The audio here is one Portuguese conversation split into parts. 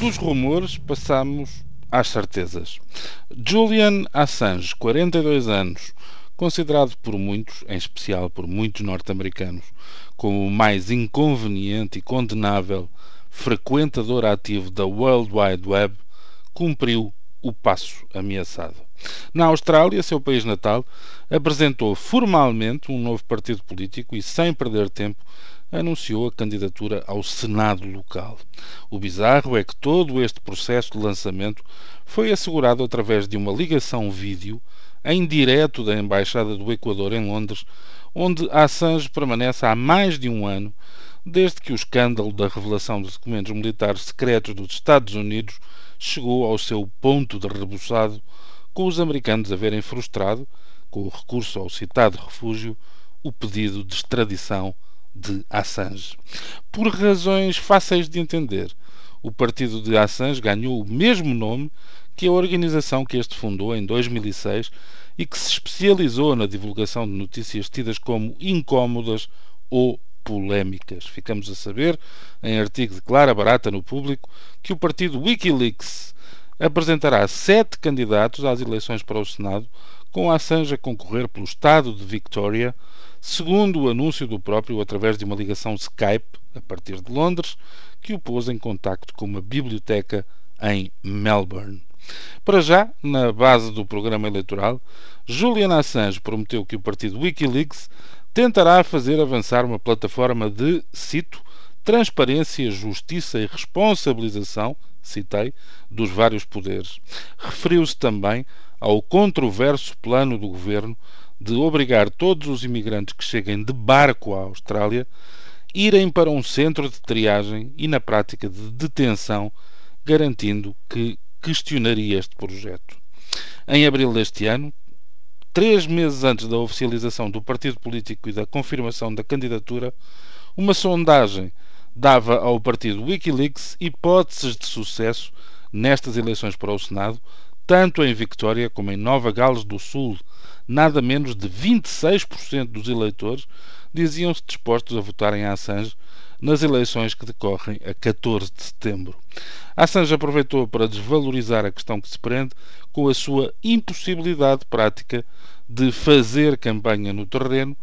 Dos rumores passamos às certezas. Julian Assange, 42 anos, considerado por muitos, em especial por muitos norte-americanos, como o mais inconveniente e condenável frequentador ativo da World Wide Web, cumpriu o passo ameaçado. Na Austrália, seu país natal, apresentou formalmente um novo partido político e, sem perder tempo, anunciou a candidatura ao Senado local. O bizarro é que todo este processo de lançamento foi assegurado através de uma ligação vídeo em direto da Embaixada do Equador em Londres, onde Assange permanece há mais de um ano, desde que o escândalo da revelação de documentos militares secretos dos Estados Unidos chegou ao seu ponto de rebuçado, com os americanos a verem frustrado, com o recurso ao citado refúgio, o pedido de extradição de Assange. Por razões fáceis de entender, o partido de Assange ganhou o mesmo nome que a organização que este fundou em 2006 e que se especializou na divulgação de notícias tidas como incómodas ou polémicas. Ficamos a saber, em artigo de Clara Barata no Público, que o partido Wikileaks apresentará sete candidatos às eleições para o Senado, com Assange a concorrer pelo estado de Victoria, segundo o anúncio do próprio através de uma ligação Skype, a partir de Londres, que o pôs em contacto com uma biblioteca em Melbourne. Para já, na base do programa eleitoral, Julian Assange prometeu que o partido Wikileaks tentará fazer avançar uma plataforma de, cito, transparência, justiça e responsabilização, citei, dos vários poderes. Referiu-se também ao controverso plano do governo de obrigar todos os imigrantes que cheguem de barco à Austrália irem para um centro de triagem e, na prática, de detenção, garantindo que questionaria este projeto. Em abril deste ano, três meses antes da oficialização do partido político e da confirmação da candidatura, uma sondagem dava ao partido Wikileaks hipóteses de sucesso nestas eleições para o Senado, tanto em Victória como em Nova Gales do Sul, nada menos de 26% dos eleitores diziam-se dispostos a votar em Assange nas eleições que decorrem a 14 de setembro. Assange aproveitou para desvalorizar a questão que se prende com a sua impossibilidade prática de fazer campanha no terreno,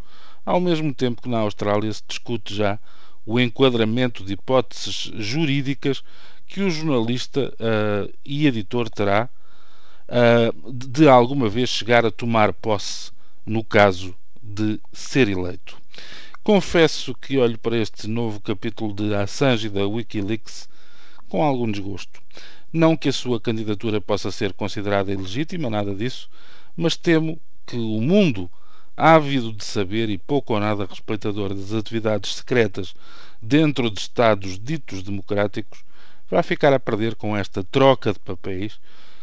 ao mesmo tempo que na Austrália se discute já o enquadramento de hipóteses jurídicas que o jornalista uh, e editor terá uh, de alguma vez chegar a tomar posse no caso de ser eleito. Confesso que olho para este novo capítulo de Assange e da Wikileaks com algum desgosto. Não que a sua candidatura possa ser considerada ilegítima, nada disso, mas temo que o mundo, ávido de saber e pouco ou nada respeitador das atividades secretas dentro de Estados ditos democráticos, vai ficar a perder com esta troca de papéis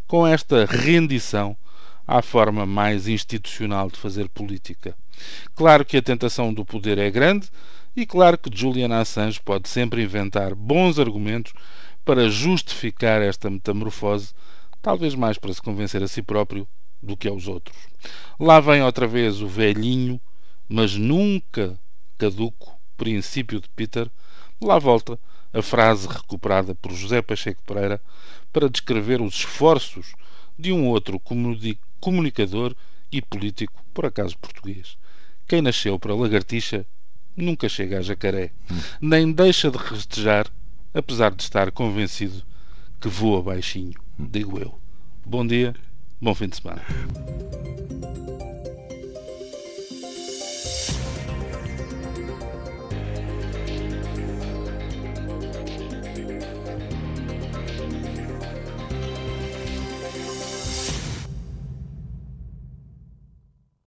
com esta rendição à forma mais institucional de fazer política. Claro que a tentação do poder é grande e claro que Julian Assange pode sempre inventar bons argumentos para justificar esta metamorfose, talvez mais para se convencer a si próprio do que aos outros. Lá vem outra vez o velhinho, mas nunca caduco princípio de Peter, lá volta a frase recuperada por José Pacheco Pereira para descrever os esforços de um outro comunicador e político, por acaso português. Quem nasceu para lagartixa nunca chega a jacaré, nem deixa de restejar, apesar de estar convencido que voa baixinho, digo eu. Bom dia, bom fim de semana.